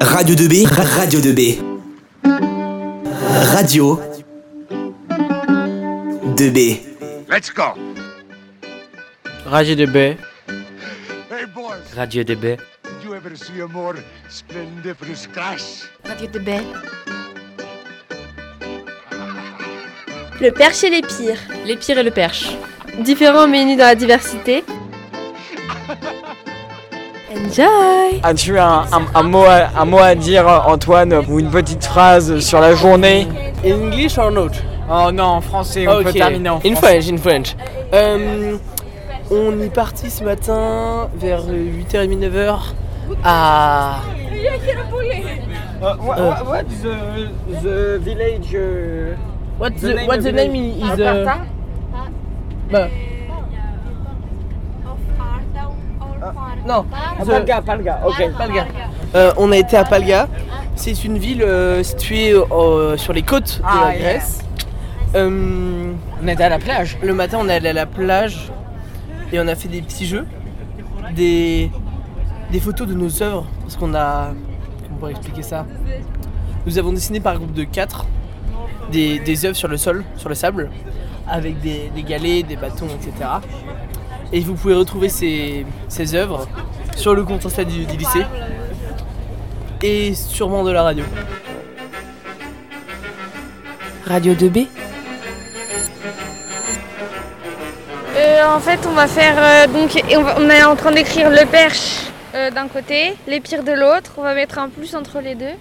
Radio 2B, Radio 2B. Radio 2B. Let's go. Radio de B. Hey boys, Radio de B. did you ever see a more splendiferous crash? Radio de baie. Le perche et les pires. Les pires et le perche. Différents mais unis dans la diversité. Enjoy As-tu un, un- un mot à, un mot à dire, Antoine, ou une petite phrase sur la journée? English or not? Oh non, en français, on peut Ok. terminer en In français. French, in French. Euh, on est parti ce matin vers 8h30, 9h à. Uh, what, what, what's the, the village uh, What's The the, name the the name is. uh, bah, non, Ah, Palga, Palga, ok. Palga. Euh, on a été à Palga. C'est une ville euh, située euh, sur les côtes de Ah, la yeah. Grèce. Euh, On était à la plage. le matin, on est allé à la plage et on a fait des petits jeux, des, des photos de nos œuvres. Parce qu'on a. Comment on pourrait expliquer ça? Nous avons dessiné par groupe de 4 des, des œuvres sur le sol, sur le sable, avec des, des galets, des bâtons, etc. Et vous pouvez retrouver ces, ces œuvres sur le compte Insta du, du lycée et sûrement de la radio. Radio de B. Euh, En fait, on va faire. euh, donc, et on, va- on est en train d'écrire le perche euh, d'un côté, les pires de l'autre. On va mettre un plus entre les deux.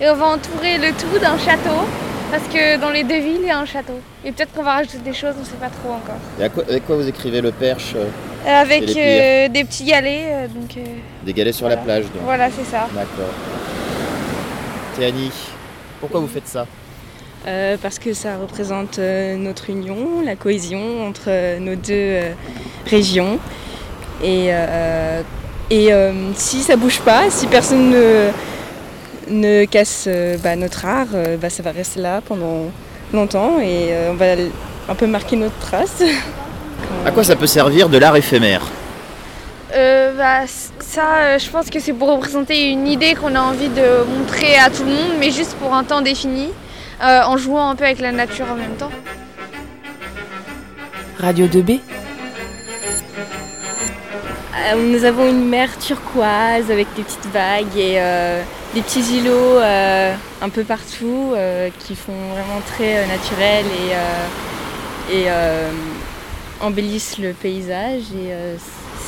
Et on va entourer le tout d'un château. Parce que dans les deux villes, il y a un château. Et peut-être qu'on va rajouter des choses, on ne sait pas trop encore. Et à quoi- avec quoi vous écrivez le perche euh, Euh, avec euh, des petits galets. euh, donc, euh, Des galets sur la plage, donc. voilà, c'est ça. D'accord. Théanie, pourquoi vous faites ça? Euh, parce que ça représente euh, notre union, la cohésion entre euh, nos deux euh, régions. Et, euh, et euh, si ça bouge pas, si personne ne, ne casse euh, bah, notre art, euh, bah, ça va rester là pendant longtemps et euh, on va un peu marquer notre trace. À quoi ça peut servir de l'art éphémère Euh, bah, ça, euh, je pense que c'est pour représenter une idée qu'on a envie de montrer à tout le monde, mais juste pour un temps défini, euh, en jouant un peu avec la nature en même temps. Radio de B. Euh, nous avons une mer turquoise avec des petites vagues et euh, des petits îlots euh, un peu partout euh, qui font vraiment très euh, naturel et, euh, et euh, embellissent le paysage et euh,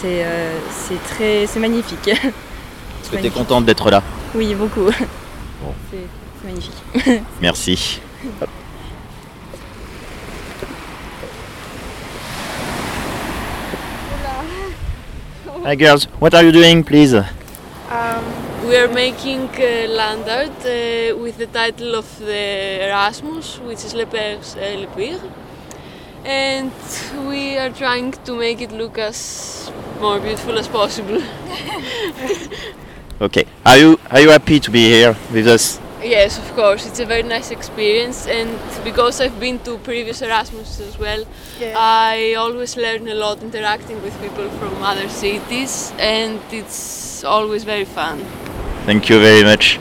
c'est euh, c'est très c'est magnifique. Est-ce que tu es contente d'être là? Oui, beaucoup. C'est c'est magnifique. Merci. Hi girls, what are you doing please We are making uh, land art uh, with the title of the Erasmus, which is Le Père et Le Pire. And we are trying to make it look as more beautiful as possible. Okay. Are you are you happy to be here with us yes, of course, it's a very nice experience, and because I've been to previous Erasmus as well, I always learn a lot interacting with people from other cities, and it's always very fun. Thank you very much.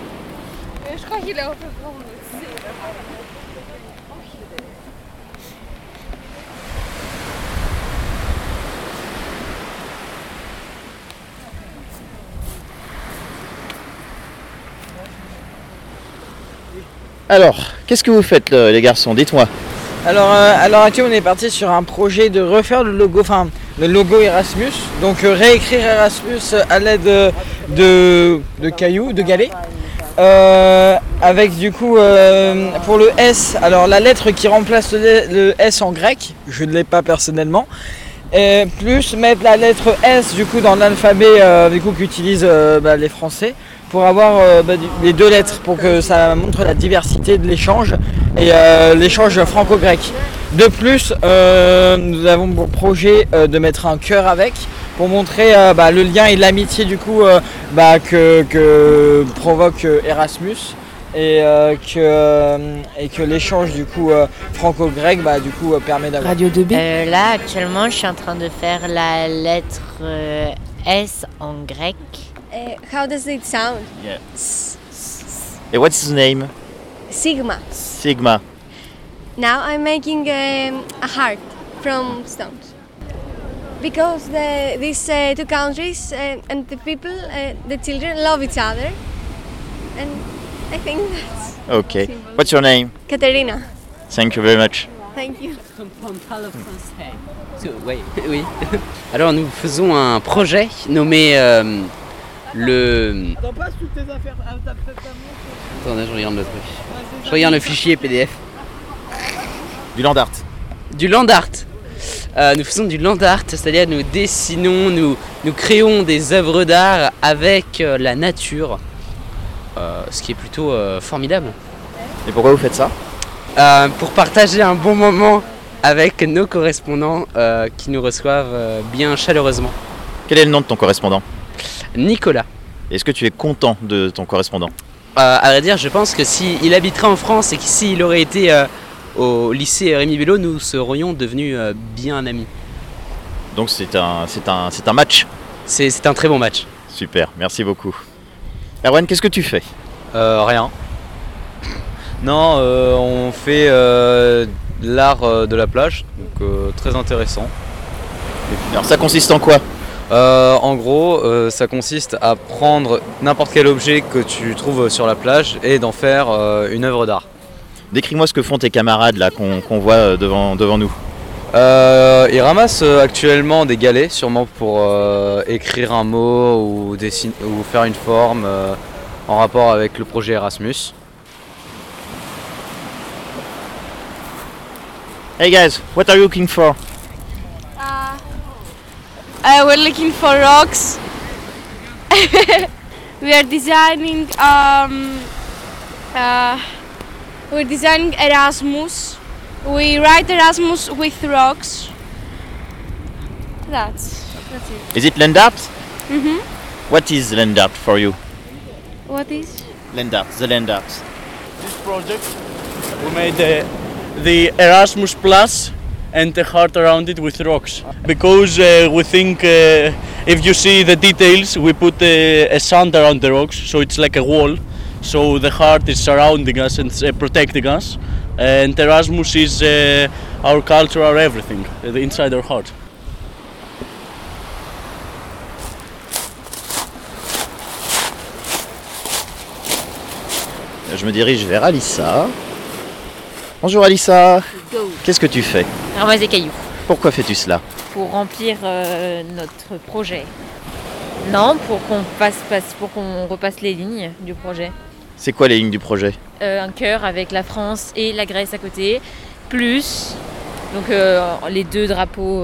Alors, qu'est-ce que vous faites le- les garçons? Dites-moi. Alors, euh, à l'heure on est parti sur un projet de refaire le logo, enfin, le logo Erasmus. Donc, euh, réécrire Erasmus à l'aide de, cailloux, de galets. Euh, avec du coup, euh, pour le S, alors la lettre qui remplace le, S en grec, je ne l'ai pas personnellement. Plus mettre la lettre S du coup dans l'alphabet qu'utilisent bah, les Français pour avoir euh, bah, les deux lettres pour que ça montre la diversité de l'échange et euh, l'échange franco-grec. De plus, euh, nous avons pour projet euh, de mettre un cœur avec pour montrer euh, bah, le lien et l'amitié du coup euh, bah, que, que provoque Erasmus et euh, que, et que l'échange du coup euh, franco-grec bah, du coup euh, permet d'avoir. Radio de B. Euh, là, actuellement, je suis en train de faire la lettre euh, S en grec. How does it sound? Yeah. And what's his name? Sigma. Sigma. Now I'm making um, a heart from stones. Because the, these uh, two countries uh, and the people, uh, the children, love each other. And I think that's Okay. What's your name? Katerina. Thank you very much. Thank you. Oui, oui. Alors nous faisons un projet nommé euh, le... Attendez, je regarde le truc. Je regarde le fichier PDF. Du land art. Du land art. Euh, nous faisons du land art, c'est-à-dire nous dessinons, nous, nous créons des œuvres d'art avec euh, la nature, Euh, ce qui est plutôt euh, formidable. Et pourquoi vous faites ça? Euh, Pour partager un bon moment avec nos correspondants euh, qui nous reçoivent euh, bien chaleureusement. Quel est le nom de ton correspondant? Nicolas. Est-ce que tu es content de ton correspondant Euh, à vrai dire, je pense que s'il habiterait en France et que s'il aurait été euh, au lycée Rémi Bello, nous serions devenus euh, bien amis. Donc c'est un, c'est un, c'est un match C'est c'est un très bon match. Super, merci beaucoup. Erwan, qu'est-ce que tu fais? Euh, rien. Non, euh, on fait euh, l'art euh, de la plage, donc euh, très intéressant. Alors ça consiste en quoi? Euh, En gros, euh, ça consiste à prendre n'importe quel objet que tu trouves sur la plage et d'en faire euh, une œuvre d'art. Décris-moi ce que font tes camarades là qu'on qu'on voit euh, devant, devant nous. Euh, ils ramassent euh, actuellement des galets, sûrement pour euh, écrire un mot ou, dessiner, ou faire une forme euh, en rapport avec le projet Erasmus. Hey guys, what are you looking for? Uh, we're looking for rocks. we are designing. Um, uh, we're designing Erasmus. We write Erasmus with rocks. That's that's it. Is it land art Mhm. What is land art for you What is? Land art, the land art. This project we made the, the Erasmus Plus and the heart around it with rocks. Because uh, we think uh, if you see the details we put uh, a sand around the rocks so it's like a wall. So the heart is surrounding us and uh, protecting us. And Erasmus is uh, our culture our everything inside our heart. Je me dirige vers Alissa. Bonjour Alissa. Qu'est-ce que tu fais Ramasse des cailloux Pourquoi fais-tu cela pour remplir euh, notre projet. Non, pour qu'on passe, passe- pour qu'on repasse les lignes du projet. C'est quoi les lignes du projet Euh, un cœur avec la France et la Grèce à côté, plus donc euh, les deux drapeaux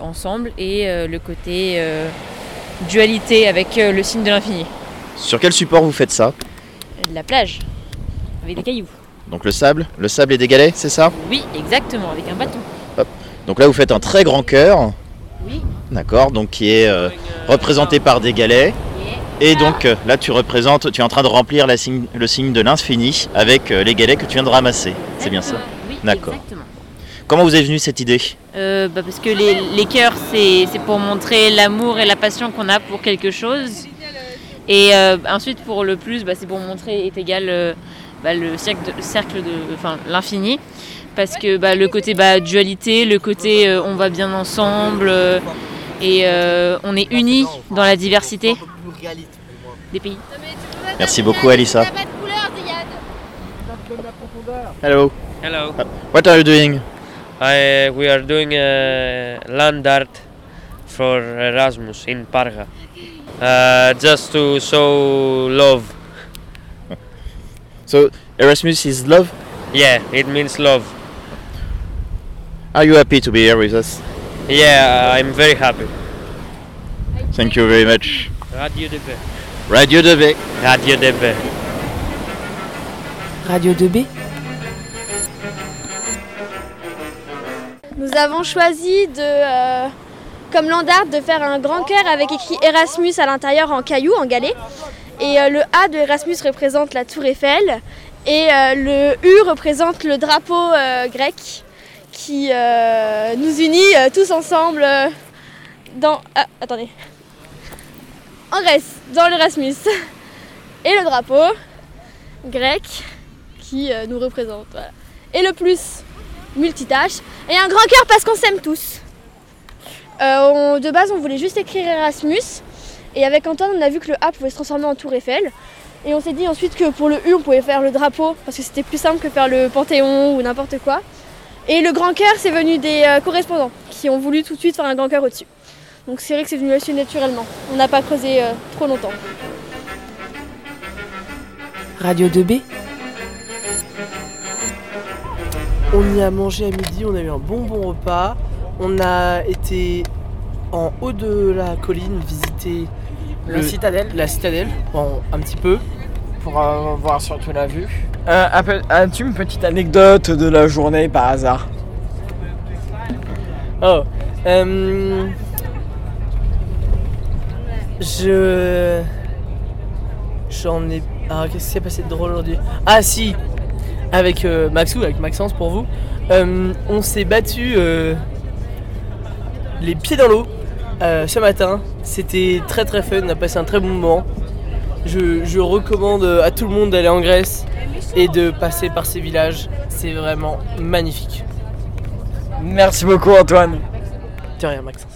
ensemble et le côté dualité avec le signe de l'infini. Sur quel support vous faites ça la plage avec des cailloux. Donc le sable Le sable et des galets, c'est ça? Oui, exactement, avec un bâton. Hop. Donc là vous faites un très grand cœur. Oui. D'accord, donc qui est euh, représenté par des galets. Et donc euh, là tu représentes, tu es en train de remplir la signe- le signe de l'infini avec euh, les galets que tu viens de ramasser. C'est bien ça? Oui, D'accord. exactement. Comment vous est venue cette idée? Euh, bah, parce que les, les cœurs, c'est c'est pour montrer l'amour et la passion qu'on a pour quelque chose. Et euh, ensuite, pour le plus, bah, c'est pour montrer est égal euh, bah, le cercle de, cercle de enfin, l'infini. Parce que bah, le côté bah, dualité, le côté euh, on va bien ensemble euh, et euh, on est unis dans la diversité des pays. Merci beaucoup Alissa. Hello. Hello. Uh, What are you doing? I, we are doing uh, land art for Erasmus in Parga. Uh, just to show love. So Erasmus is love? Yeah, it means love. Are you happy to be here with us? Yeah, I'm very happy. Thank you very much. Radio DB. Radio 2B. Radio DB. Radio 2B. Nous avons choisi de, euh, comme landart, de faire un grand cœur avec écrit Erasmus à l'intérieur en cailloux, en galets. Et euh, le A de Erasmus représente la tour Eiffel. Et euh, le U représente le drapeau euh, grec qui nous unit tous ensemble dans... attendez. En Grèce, dans l'Erasmus. Et le drapeau grec qui nous représente. Et le plus multitâche. Et un grand cœur parce qu'on s'aime tous. De base, on voulait juste écrire Erasmus. Et avec Antoine, on a vu que le A pouvait se transformer en Tour Eiffel. Et on s'est dit ensuite que pour le U, on pouvait faire le drapeau parce que c'était plus simple que faire le Panthéon ou n'importe quoi. Et le grand cœur, c'est venu des euh, correspondants qui ont voulu tout de suite faire un grand cœur au-dessus. Donc c'est vrai que c'est venu assez naturellement. On n'a pas creusé euh, trop longtemps. Radio 2B. On y a mangé à midi, on a eu un bon bon repas. On a été en haut de la colline visiter La citadelle. La citadelle, bon, un petit peu. Pour euh, voir surtout la vue. Euh, As-tu une petite anecdote de la journée par hasard? Oh, euh, je. J'en ai. Ah, qu'est-ce qui s'est passé de drôle aujourd'hui? Ah, si Avec euh, Maxou, avec Maxence pour vous, euh, on s'est battu euh, les pieds dans l'eau euh, ce matin. C'était très très fun, on a passé un très bon moment. Je, je recommande à tout le monde d'aller en Grèce et de passer par ces villages. C'est vraiment magnifique. Merci beaucoup Antoine. De rien, Maxence.